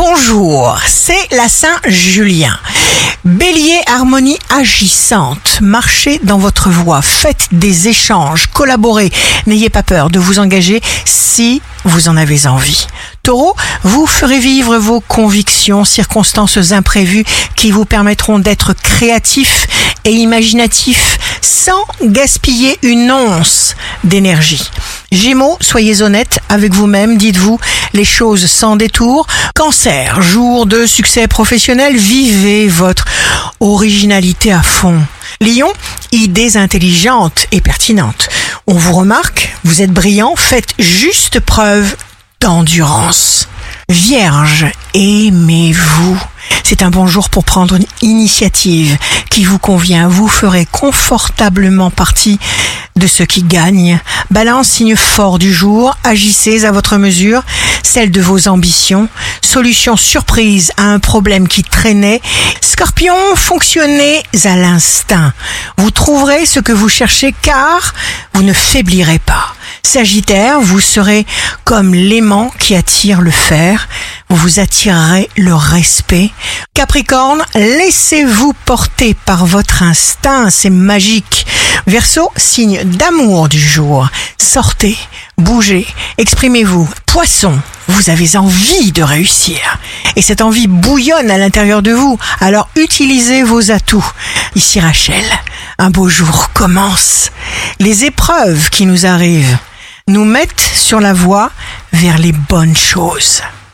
bonjour, c'est la Saint-Julien. Bélier, harmonie agissante, marchez dans votre voie, faites des échanges, collaborez, n'ayez pas peur de vous engager si vous en avez envie. Taureau, vous ferez vivre vos convictions, circonstances imprévues qui vous permettront d'être créatif et imaginatif sans gaspiller une once d'énergie. Gémeaux, soyez honnête avec vous-même, dites-vous les choses sans détour. Cancer, jour de succès professionnel, vivez votre originalité à fond. Lion, idées intelligentes et pertinentes. On vous remarque, vous êtes brillant, faites juste preuve d'endurance. Vierge, aimez-vous. C'est un bon jour pour prendre une initiative qui vous convient. Vous ferez confortablement partie de ceux qui gagnent. Balance, signe fort du jour. Agissez à votre mesure, celle de vos ambitions. Solution surprise à un problème qui traînait. Scorpion, fonctionnez à l'instinct. Vous trouverez ce que vous cherchez car vous ne faiblirez pas. Sagittaire, vous serez comme l'aimant qui attire le fer, vous vous attirerez le respect. Capricorne, laissez-vous porter par votre instinct, c'est magique. Verseau, signe d'amour du jour. Sortez, bougez, exprimez-vous. Poisson, vous avez envie de réussir. Et cette envie bouillonne à l'intérieur de vous. Alors utilisez vos atouts. Ici Rachel, un beau jour commence. Les épreuves qui nous arrivent nous mettent sur la voie vers les bonnes choses.